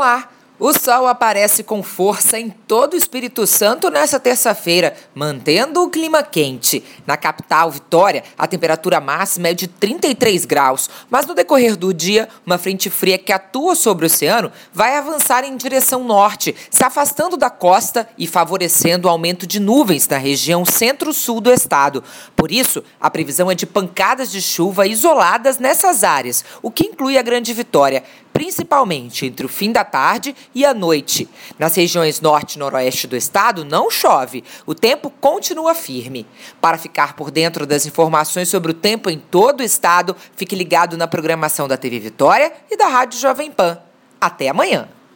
Olá! O sol aparece com força em todo o Espírito Santo nesta terça-feira, mantendo o clima quente. Na capital, Vitória, a temperatura máxima é de 33 graus, mas no decorrer do dia, uma frente fria que atua sobre o oceano vai avançar em direção norte, se afastando da costa e favorecendo o aumento de nuvens na região centro-sul do estado. Por isso, a previsão é de pancadas de chuva isoladas nessas áreas, o que inclui a Grande Vitória principalmente entre o fim da tarde e a noite. Nas regiões norte e noroeste do estado não chove, o tempo continua firme. Para ficar por dentro das informações sobre o tempo em todo o estado, fique ligado na programação da TV Vitória e da Rádio Jovem Pan. Até amanhã!